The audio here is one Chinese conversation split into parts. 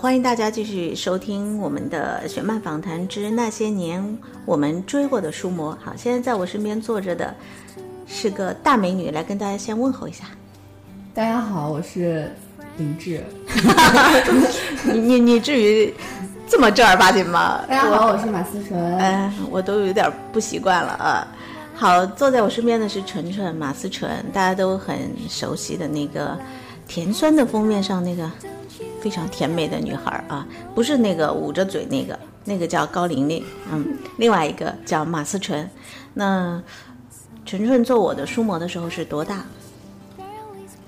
欢迎大家继续收听我们的《雪漫访谈之那些年我们追过的书魔》。好，现在在我身边坐着的是个大美女，来跟大家先问候一下。大家好，我是林志。你你你至于这么正儿八经吗？大家好，我是马思纯。哎，我都有点不习惯了啊。好，坐在我身边的是纯纯马思纯，大家都很熟悉的那个甜酸的封面上那个非常甜美的女孩啊，不是那个捂着嘴那个，那个叫高玲玲，嗯，另外一个叫马思纯。那纯纯做我的书模的时候是多大？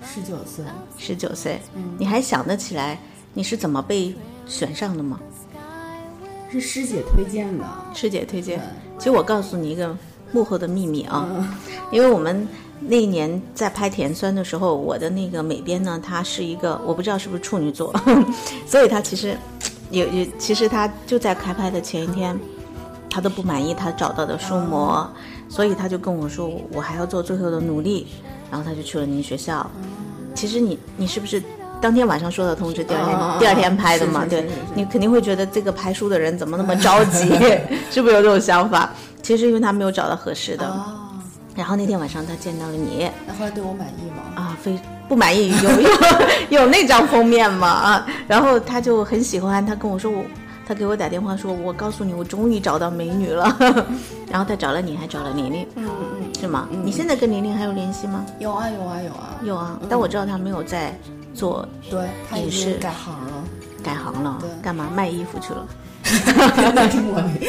十九岁，十九岁。你还想得起来你是怎么被选上的吗？是师姐推荐的。师姐推荐。其实我告诉你一个幕后的秘密啊，因为我们那一年在拍甜酸的时候，我的那个美编呢，她是一个我不知道是不是处女座，所以她其实有有，其实她就在开拍的前一天，她都不满意她找到的书模，所以她就跟我说，我还要做最后的努力，然后她就去了您学校。其实你你是不是当天晚上收到通知，第二天、啊第二天拍的嘛？对是是是是是你肯定会觉得这个拍书的人怎么那么着急，是不是有这种想法？其实因为他没有找到合适的。哦，然后那天晚上他见到了你那后来对我满意吗？啊，非不满意，有 有有那张封面吗？啊，然后他就很喜欢，他跟我说我。他给我打电话说：“我告诉你，我终于找到美女了。”然后他找了你，还找了玲玲，嗯嗯，是吗？你现在跟玲玲还有联系吗？有啊有啊有啊。有啊，但我知道他没有在做对，他已也是经改行了。改行了对，干嘛卖衣服去了？那是茉莉。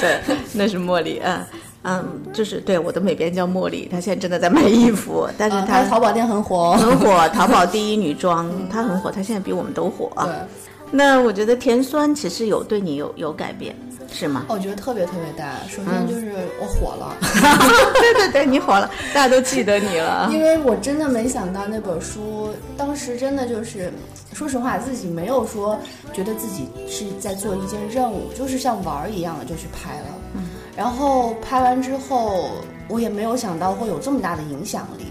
对，那是茉莉，嗯嗯，就是对我的美编叫茉莉，她现在真的在卖衣服，但是啊，她淘宝店很火。很火，淘宝第一女装，她很火，她现在比我们都火啊。对，那我觉得甜酸其实有对你有有改变，是吗？我觉得特别特别大。首先就是我火了，对对对，你火了，大家都记得你了。因为我真的没想到那本书，当时真的就是，说实话，自己没有说觉得自己是在做一件任务，就是像玩儿一样的就去拍了。然后拍完之后，我也没有想到会有这么大的影响力。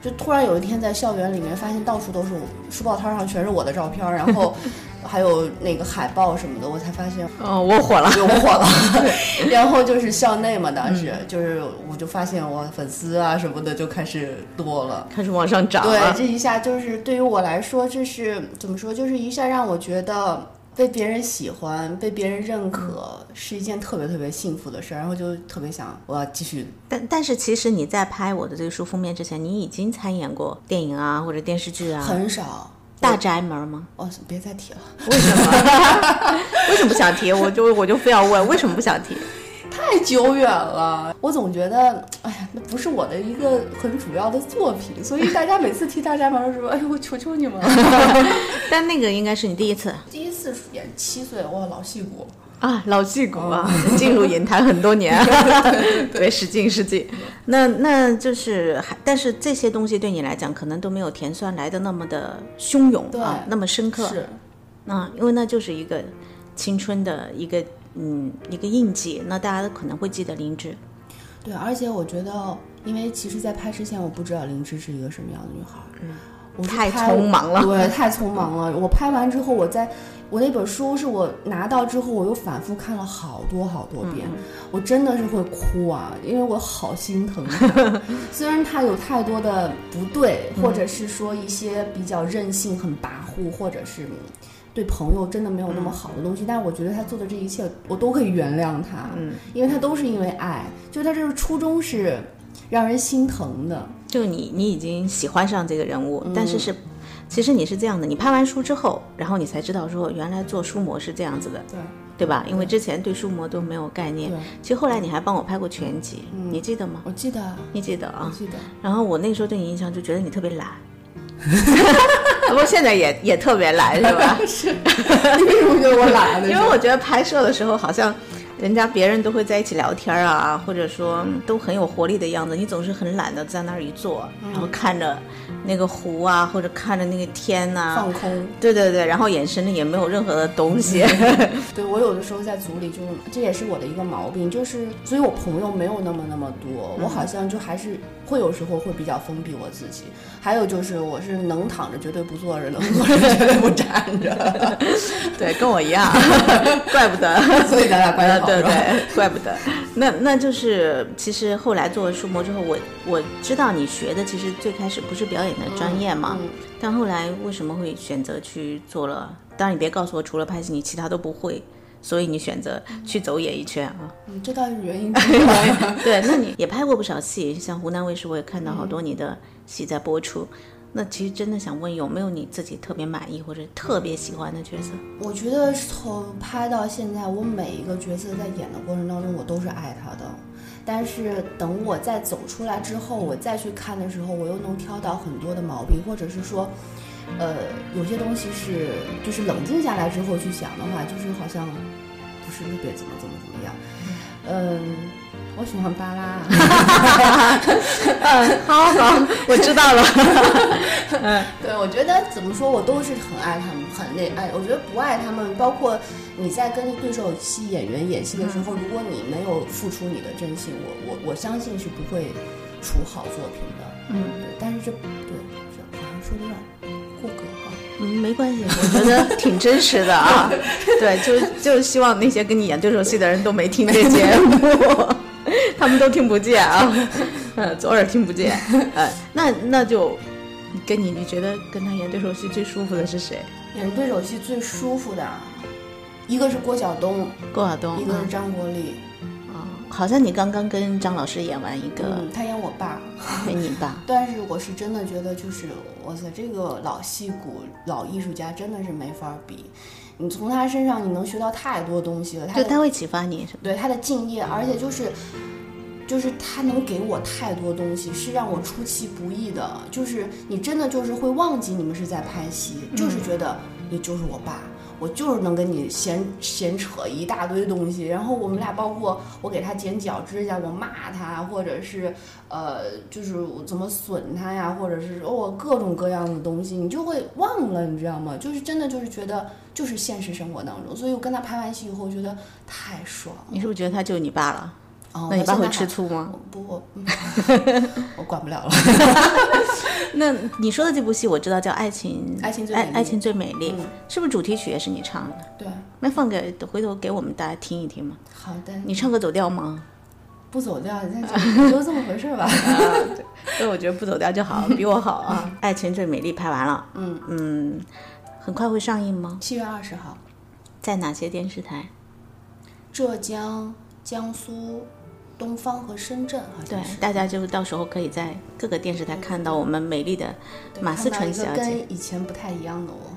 就突然有一天在校园里面发现到处都是我书报摊上全是我的照片，然后 还有那个海报什么的，我才发现哦，我火了。我火了，然后就是校内嘛，当时、就是我就发现我粉丝啊什么的就开始多了。开始往上涨对，这一下就是对于我来说，这是怎么说？就是一下让我觉得被别人喜欢、被别人认可是一件特别特别幸福的事儿，然后就特别想我要继续。但但是其实你在拍我的这个书封面之前，你已经参演过电影啊或者电视剧啊，很少。大宅门吗？哦，别再提了，为什么？为什么不想提？我就我就非要问，为什么不想提？太久远了。我总觉得，哎呀，那不是我的一个很主要的作品，所以大家每次提大宅门的时候，哎呦，我求求你们了。但那个应该是你第一次第一次演七岁，哇，老戏骨。啊，老戏骨啊，进入影坛很多年，对，使劲使劲。那那就是还，但是这些东西对你来讲，可能都没有甜酸来的那么的汹涌对啊，那么深刻。是，啊，因为那就是一个青春的一个嗯一个印记，那大家可能会记得林芝。对，而且我觉得，因为其实，在拍之前，我不知道林芝是一个什么样的女孩，嗯，我太匆忙了对，太匆忙了。我拍完之后，我在我那本书是我拿到之后，我又反复看了好多好多遍，我真的是会哭啊，因为我好心疼她。虽然他有太多的不对，或者是说一些比较任性、很跋扈，或者是。对朋友真的没有那么好的东西，但是我觉得他做的这一切，我都可以原谅他，嗯，因为他都是因为爱，就他这个初衷是让人心疼的，就你你已经喜欢上这个人物，嗯但是是。其实你是这样的，你拍完书之后，然后你才知道说原来做书模是这样子的，对对吧？因为之前对书模都没有概念。其实后来你还帮我拍过全集，你记得吗？我记得，你记得啊？记得，然后我那时候对你印象就觉得你特别懒，不过现在也也特别懒，是吧？是你为什么觉得我懒因为我觉得拍摄的时候好像。人家别人都会在一起聊天啊，或者说都很有活力的样子，你总是很懒的在那儿一坐，然后看着那个湖啊，或者看着那个天呐、放空。对对对，然后眼神里也没有任何的东西。对我有的时候在组里就，这也是我的一个毛病，就是所以我朋友没有那么那么多，我好像就还是会有时候会比较封闭我自己。还有就是我是能躺着绝对不坐着，能坐着绝对不站着，对，跟我一样，怪不得。所以咱俩关系好。对对，怪不得。那那就是，其实后来做了书模之后，我我知道你学的其实最开始不是表演的专业嘛，嗯但后来为什么会选择去做了？当然你别告诉我，除了拍戏你其他都不会，所以你选择去走演艺圈啊。嗯，这倒是原因。对，那你也拍过不少戏，像湖南卫视我也看到好多你的戏在播出。那其实真的想问，有没有你自己特别满意或者特别喜欢的角色？我觉得从拍到现在，我每一个角色在演的过程当中，我都是爱他的。但是等我再走出来之后，我再去看的时候，我又能挑到很多的毛病，或者是说，呃，有些东西是就是冷静下来之后去想的话，就是好像不是特别怎么怎么怎么样。嗯，我喜欢巴拉。嗯，好好，我知道了。嗯对，我觉得怎么说，我都是很爱他们，很那爱。我觉得不爱他们，包括你在跟对手戏演员演戏的时候，如果你没有付出你的真心，我我我相信是不会出好作品的。嗯对，但是这对这好像说的有点过格哈。嗯，没关系，我觉得挺真实的啊。对，就就希望那些跟你演对手戏的人都没听这节目，他们都听不见啊，呃，左耳听不见。呃，那那就跟你，你觉得跟他演对手戏最舒服的是谁？演对手戏最舒服的，一个是郭晓东，郭晓东一个是啊张国立。啊，好像你刚刚跟张老师演完一个嗯，他演我爸。演你爸。但是我是真的觉得，就是哇塞，这个老戏骨、老艺术家真的是没法比。你从他身上你能学到太多东西了，他的就他会启发你，是吧？对他的敬业，而且就是就是他能给我太多东西，是让我出其不意的。就是你真的就是会忘记你们是在拍戏，就是觉得你就是我爸。我就是能跟你闲闲扯一大堆东西，然后我们俩包括我给他剪脚指甲，我骂他，或者是呃，就是我怎么损他呀，或者是说我各种各样的东西，你就会忘了，你知道吗？就是真的就是觉得就是现实生活当中，所以我跟他拍完戏以后，我觉得太爽了。你是不是觉得他就是你爸了？哦那你爸会吃醋吗？不，我管不了了。那你说的这部戏我知道叫《爱情爱情最美丽爱爱情最美丽》嗯是不是主题曲也是你唱的？对，那放给回头给我们大家听一听嘛。好的，你唱歌走调吗？不走调，那就就这么回事儿吧。所以我觉得不走调就好，比我好啊。《爱情最美丽》拍完了，嗯嗯，很快会上映吗？七月二十号，在哪些电视台？浙江、江苏、东方和深圳，好对像是。，大家就到时候可以在各个电视台看到我们美丽的马思纯小姐。跟以前不太一样的我。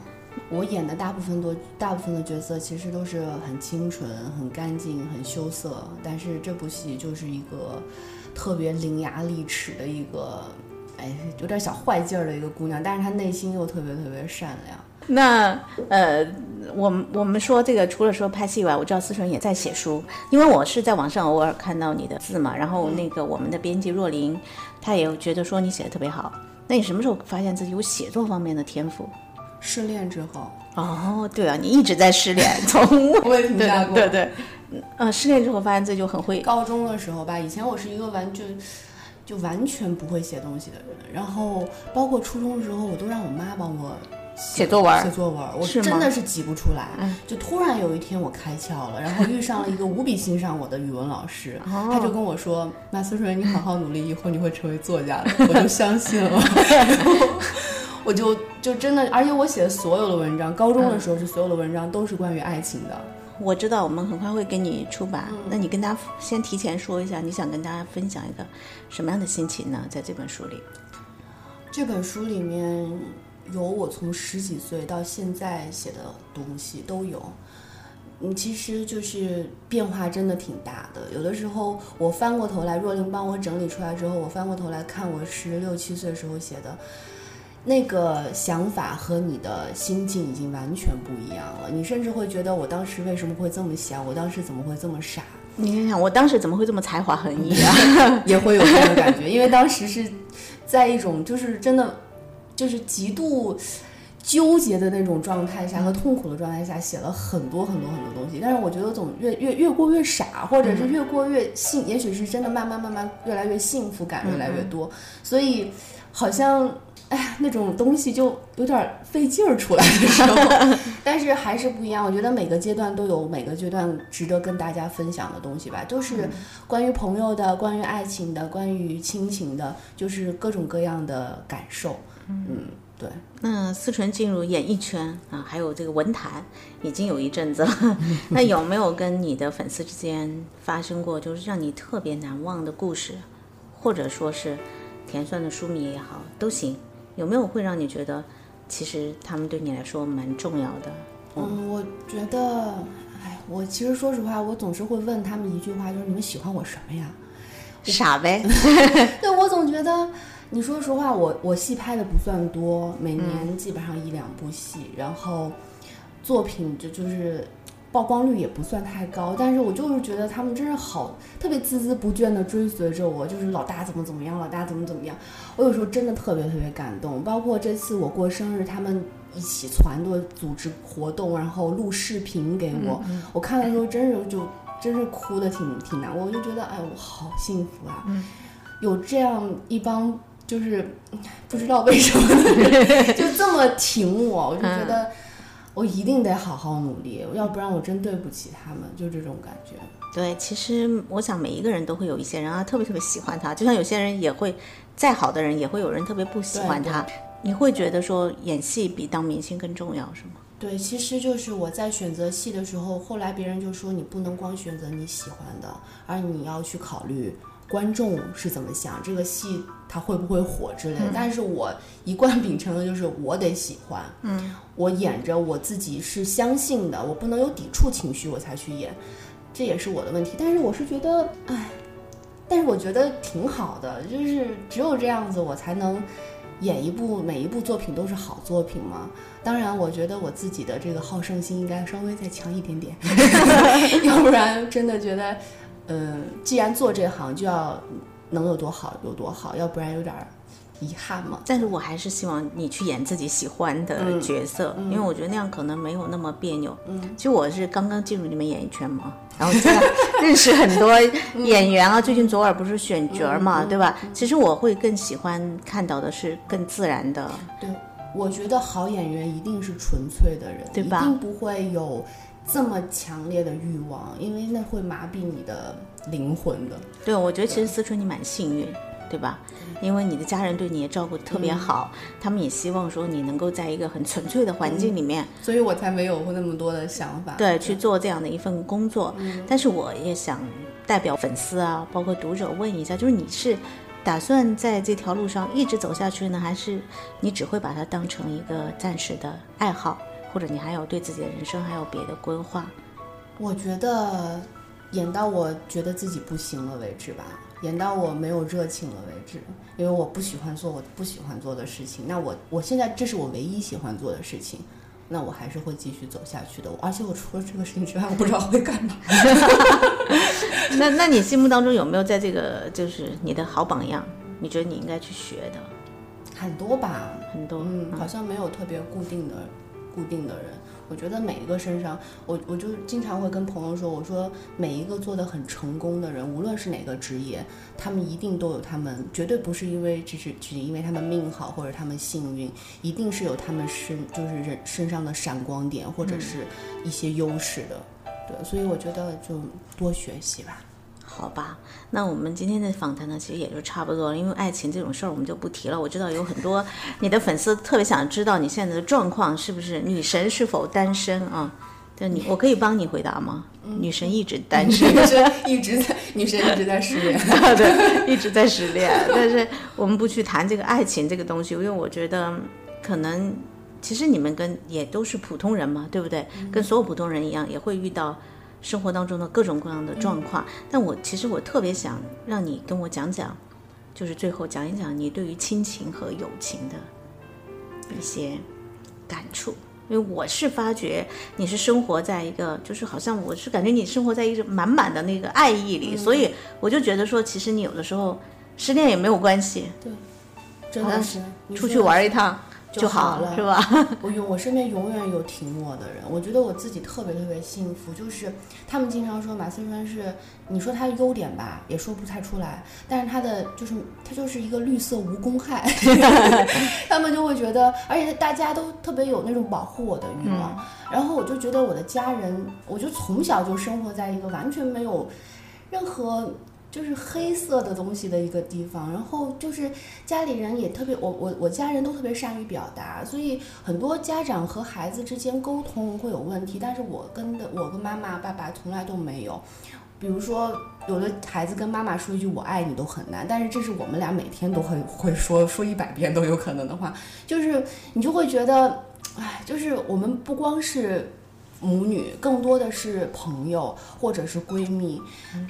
我演的大部分多，大部分的角色其实都是很清纯、很干净、很羞涩，但是这部戏就是一个特别伶牙俐齿的一个，哎，有点小坏劲儿的一个姑娘，但是她内心又特别特别善良。那呃，我们我们说这个，除了说拍戏以外，我知道思纯也在写书，因为我是在网上偶尔看到你的字嘛，然后那个我们的编辑若琳，她也觉得说你写的特别好。那你什么时候发现自己有写作方面的天赋？失恋之后，哦，对啊，你一直在失恋，从 我也评对价过。对对，呃，失恋之后发现自己就很会，高中的时候吧，以前我是一个完全就完全不会写东西的人，然后包括初中的时候，我都让我妈帮我写作文写作文，我是真的是挤不出来。嗯就突然有一天我开窍了，然后遇上了一个无比欣赏我的语文老师，哦他就跟我说：“马思纯，你好好努力，以后你会成为作家的。”我就相信了。我就就真的，而且我写的所有的文章，高中的时候是所有的文章都是关于爱情的。我知道我们很快会给你出版，嗯那你跟大家先提前说一下，你想跟大家分享一个什么样的心情呢？在这本书里，这本书里面有我从十几岁到现在写的东西都有。嗯，其实就是变化真的挺大的。有的时候我翻过头来，若琳帮我整理出来之后，我翻过头来看我十六七岁时候写的，那个想法和你的心境已经完全不一样了。你甚至会觉得，我当时为什么会这么想？我当时怎么会这么傻？你想想，我当时怎么会这么才华横溢啊？也会有这种感觉，因为当时是在一种就是真的就是极度纠结的那种状态下和痛苦的状态下，写了很多很多很多东西。但是我觉得我总越越越过越傻，或者是越过越幸，也许是真的慢慢慢慢越来越幸福感越来越多，所以好像。哎呀，那种东西就有点费劲儿出来的时候，但是还是不一样。我觉得每个阶段都有每个阶段值得跟大家分享的东西吧，都是关于朋友的、关于爱情的、关于亲情的，就是各种各样的感受。嗯，对。那思纯进入演艺圈啊，还有这个文坛，已经有一阵子了。那有没有跟你的粉丝之间发生过，就是让你特别难忘的故事，或者说是甜酸的书迷也好，都行。有没有会让你觉得，其实他们对你来说蛮重要的？嗯，我觉得，哎，我其实说实话，我总是会问他们一句话，就是你们喜欢我什么呀？傻呗。对，我总觉得，你说实话，我我戏拍的不算多，每年基本上一两部戏，然后作品就就是。曝光率也不算太高，但是我就是觉得他们真是好，特别孜孜不倦的追随着我，就是老大怎么怎么样，老大怎么怎么样。我有时候真的特别特别感动，包括这次我过生日，他们一起团队组织活动，然后录视频给我，我看的时候真是就真是哭的挺挺难，我就觉得哎，我好幸福啊，有这样一帮就是 不知道为什么 就这么挺我，我就觉得。我一定得好好努力，要不然我真对不起他们，就这种感觉。对，其实我想每一个人都会有一些人啊，特别特别喜欢他，就像有些人也会，再好的人也会有人特别不喜欢他。你会觉得说演戏比当明星更重要，是吗？对，其实就是我在选择戏的时候，后来别人就说你不能光选择你喜欢的，而你要去考虑。观众是怎么想这个戏，它会不会火之类的？但是我一贯秉承的就是我得喜欢，嗯，我演着我自己是相信的，我不能有抵触情绪我才去演，这也是我的问题。但是我是觉得，哎，但是我觉得挺好的，就是只有这样子我才能演一部每一部作品都是好作品嘛。当然，我觉得我自己的这个好胜心应该稍微再强一点点，要不然真的觉得。嗯，既然做这行，就要能有多好有多好，要不然有点遗憾嘛。但是我还是希望你去演自己喜欢的角色，因为我觉得那样可能没有那么别扭。嗯，其实我是刚刚进入你们演艺圈嘛，然后认识很多演员啊。最近左耳不是选角嘛，对吧？其实我会更喜欢看到的是更自然的。对，我觉得好演员一定是纯粹的人，对吧？一定不会有。这么强烈的欲望，因为那会麻痹你的灵魂的。对，我觉得其实思春你蛮幸运，对吧？因为你的家人对你也照顾特别好，他们也希望说你能够在一个很纯粹的环境里面，所以我才没有那么多的想法。对，去做这样的一份工作。但是我也想代表粉丝啊，包括读者问一下，就是你是打算在这条路上一直走下去呢，还是你只会把它当成一个暂时的爱好？或者你还有对自己的人生还有别的规划？我觉得演到我觉得自己不行了为止吧，演到我没有热情了为止，因为我不喜欢做我不喜欢做的事情。那我我现在这是我唯一喜欢做的事情，那我还是会继续走下去的。而且我除了这个事情之外，我不知道会干嘛。那那你心目当中有没有在这个就是你的好榜样？你觉得你应该去学的？很多吧，很多，嗯，好像没有特别固定的。固定的人，我觉得每一个身上，我我就经常会跟朋友说，我说每一个做的很成功的人，无论是哪个职业，他们一定都有他们，绝对不是因为只是只因为他们命好或者他们幸运，一定是有他们身就是人身上的闪光点或者是一些优势的，对，所以我觉得就多学习吧。好吧，那我们今天的访谈呢，其实也就差不多了。因为爱情这种事儿，我们就不提了。我知道有很多 你的粉丝特别想知道你现在的状况是不是女神是否单身啊？对你，我可以帮你回答吗？女神一直单身，女神 一直在女神一直在失恋，对，一直在失恋。但是我们不去谈这个爱情这个东西，因为我觉得可能其实你们跟也都是普通人嘛，对不对？跟所有普通人一样，也会遇到。生活当中的各种各样的状况，但我其实我特别想让你跟我讲讲，就是最后讲一讲你对于亲情和友情的一些感触。因为我是发觉你是生活在一个，就是好像我是感觉你生活在一个满满的那个爱意里，所以我就觉得说，其实你有的时候失恋也没有关系，对真的是出去玩一趟就好好了是吧？我永我身边永远有挺我的人，我觉得我自己特别特别幸福。就是他们经常说马思纯是，你说他的优点吧，也说不太出来，但是他的就是他就是一个绿色无公害，他们就会觉得，而且大家都特别有那种保护我的欲望。然后我就觉得我的家人，我就从小就生活在一个完全没有任何。就是黑色的东西的一个地方，然后就是家里人也特别，我我我家人都特别善于表达，所以很多家长和孩子之间沟通会有问题，但是我跟的我跟妈妈爸爸从来都没有。比如说，有的孩子跟妈妈说一句“我爱你”都很难，但是这是我们俩每天都会会说说一百遍都有可能的话，就是你就会觉得，哎，就是我们不光是母女，更多的是朋友或者是闺蜜。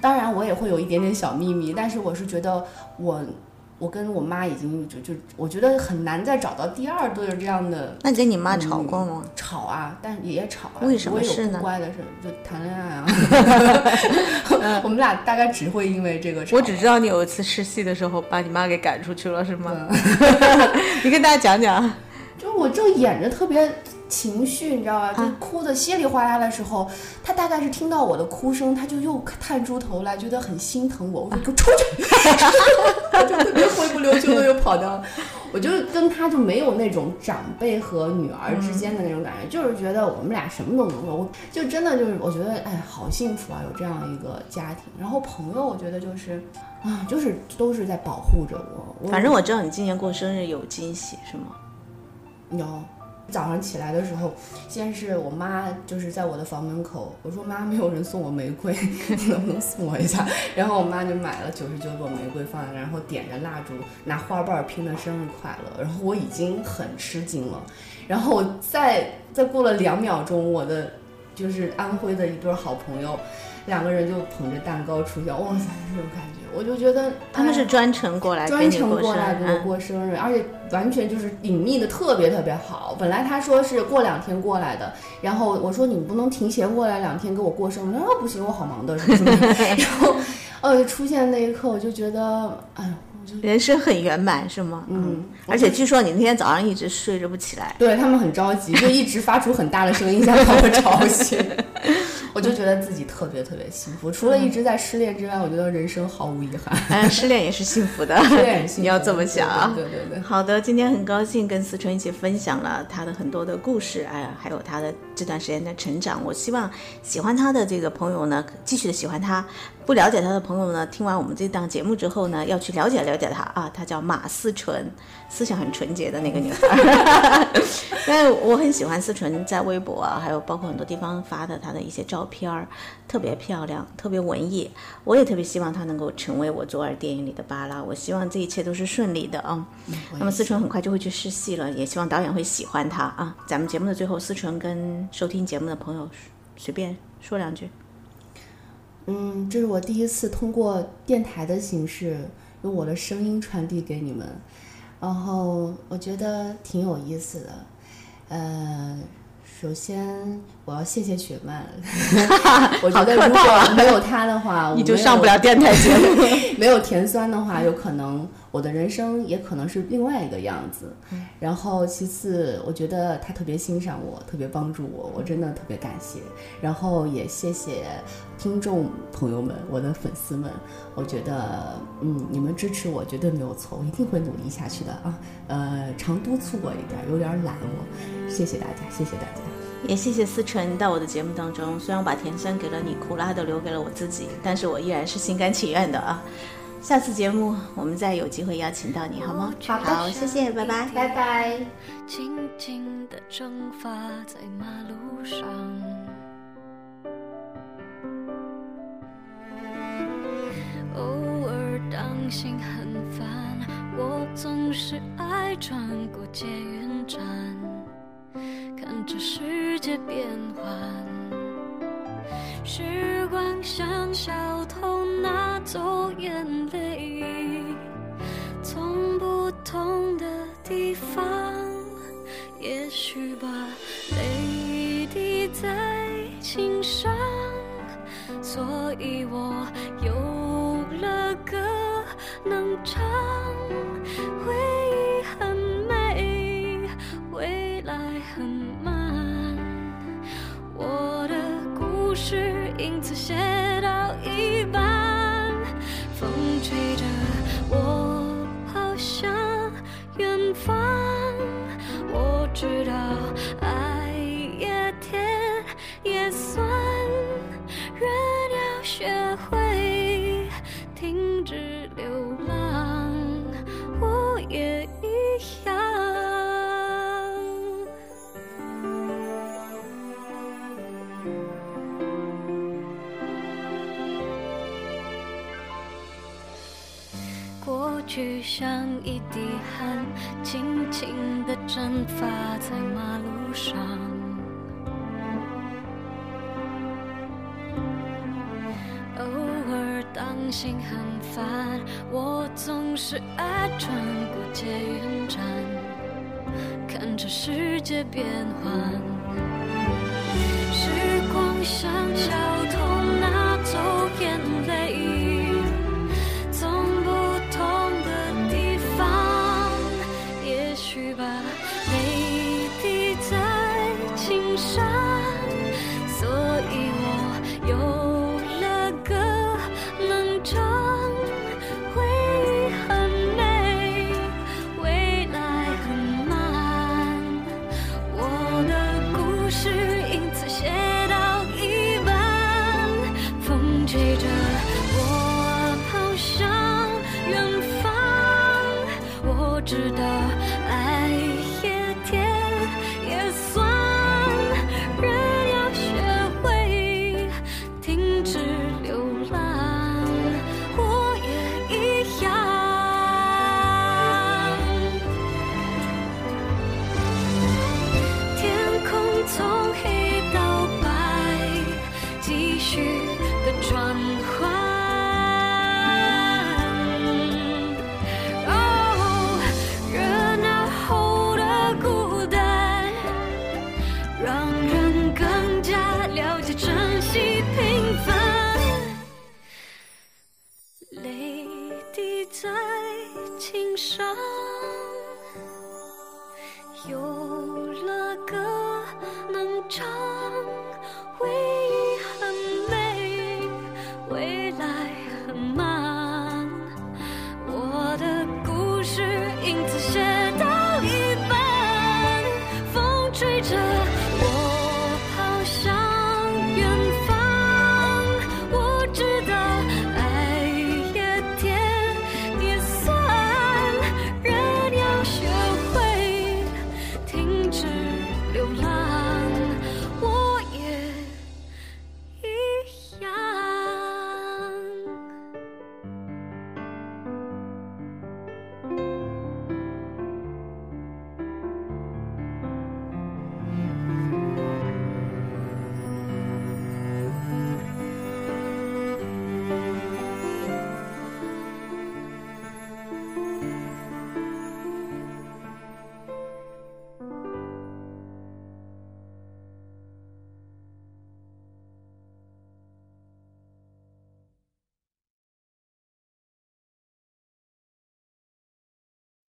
当然，我也会有一点点小秘密，但是我是觉得我我跟我妈已经就就我觉得很难再找到第二对这样的那你跟你妈吵过吗？吵啊，但也吵啊。为什么是呢不乖的事，就谈恋爱啊。我们俩大概只会因为这个吵。我只知道你有一次试戏的时候把你妈给赶出去了，是吗？你跟大家讲讲。就我正演着特别情绪，你知道吧？就啊哭的稀里哗啦的时候，他大概是听到我的哭声，他就又探出头来，觉得很心疼我。我说：“给我出去！”他 就特别灰不溜秋的又跑掉了。我就跟他就没有那种长辈和女儿之间的那种感觉，就是觉得我们俩什么都能说，我就真的就是我觉得哎，好幸福啊，有这样一个家庭。然后朋友，我觉得就是啊，就是都是在保护着我。我反正我知道你今年过生日有惊喜，是吗？有，早上起来的时候，先是我妈就是在我的房门口，我说妈，没有人送我玫瑰，你 能不能送我一下？然后我妈就买了九十九朵玫瑰放在那，然后点着蜡烛，拿花瓣拼的生日快乐。然后我已经很吃惊了，然后我再再过了两秒钟，我的就是安徽的一对好朋友，两个人就捧着蛋糕出现，哇塞，那种感觉，我就觉得他们是哎专程过来专程过来给我嗯过生日，而且完全就是隐秘的特别特别好。本来他说是过两天过来的，然后我说你不能提前过来两天给我过生日，他说不行，我好忙的什么什么。然后呃出现那一刻，我就觉得，哎，人生很圆满，是吗？嗯，而且据说你那天早上一直睡着不起来，对他们很着急，就一直发出很大的声音想把我吵醒。我就觉得自己特别特别幸福，除了一直在失恋之外，我觉得人生毫无遗憾。哎，失恋也是幸福的，失恋也幸福 你要这么想啊。对对对对。好的，今天很高兴跟思纯一起分享了他的很多的故事，哎呀，还有他的这段时间的成长。我希望喜欢他的这个朋友呢，继续的喜欢他；不了解他的朋友呢，听完我们这档节目之后呢，要去了解了解他啊。他叫马思纯，思想很纯洁的那个女孩。但是我很喜欢思纯在微博啊，还有包括很多地方发的她的一些照片儿，特别漂亮，特别文艺。我也特别希望他能够成为我左耳电影里的巴拉。我希望这一切都是顺利的啊。那么思纯很快就会去试戏了，也希望导演会喜欢她啊。咱们节目的最后，思纯跟收听节目的朋友随便说两句。嗯，这是我第一次通过电台的形式，用我的声音传递给你们，然后我觉得挺有意思的。呃，首先我要谢谢雪曼，我觉得如果没有她的话，我你就上不了电台节目。没有甜酸的话，有可能我的人生也可能是另外一个样子。然后其次，我觉得他特别欣赏我，特别帮助我，我真的特别感谢。然后也谢谢听众朋友们，我的粉丝们，我觉得嗯，你们支持我绝对没有错，我一定会努力下去的啊。呃，常督促我一点，有点懒我，谢谢大家，谢谢大家。也谢谢思纯到我的节目当中，虽然我把甜酸给了你，苦辣都留给了我自己，但是我依然是心甘情愿的啊。下次节目我们再有机会邀请到你，好吗？好的好，谢谢，拜拜。拜拜。静静地蒸发在马路上。偶尔当心很烦，我总是爱穿过捷运站，看着世界变换。时光像小偷，拿走眼泪。从不同的地方，也许吧，泪滴在琴上，所以我。蒸发在马路上，偶尔当心很烦，我总是爱穿过捷运站，看着世界变幻，时光像小。